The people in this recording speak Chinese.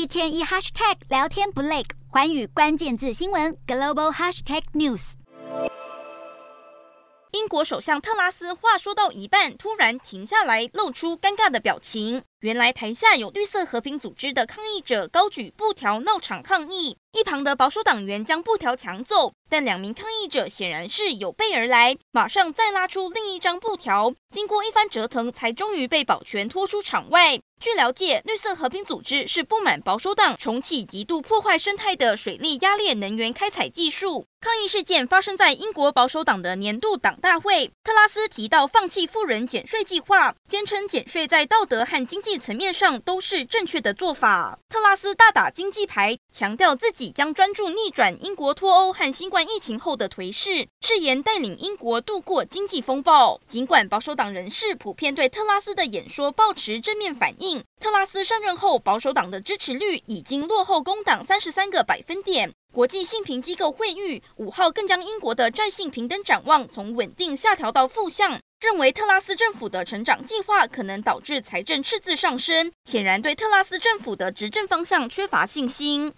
一天一 hashtag 聊天不累，环宇关键字新闻 global hashtag news。英国首相特拉斯话说到一半，突然停下来，露出尴尬的表情。原来台下有绿色和平组织的抗议者高举布条闹场抗议，一旁的保守党员将布条抢走，但两名抗议者显然是有备而来，马上再拉出另一张布条，经过一番折腾，才终于被保全拖出场外。据了解，绿色和平组织是不满保守党重启极度破坏生态的水力压裂能源开采技术。抗议事件发生在英国保守党的年度党大会。特拉斯提到放弃富人减税计划，坚称减税在道德和经济层面上都是正确的做法。特拉斯大打经济牌，强调自己将专注逆转英国脱欧和新冠疫情后的颓势，誓言带领英国度过经济风暴。尽管保守党人士普遍对特拉斯的演说抱持正面反应。特拉斯上任后，保守党的支持率已经落后工党三十三个百分点。国际信评机构惠誉五号更将英国的债信评等展望从稳定下调到负向，认为特拉斯政府的成长计划可能导致财政赤字上升，显然对特拉斯政府的执政方向缺乏信心。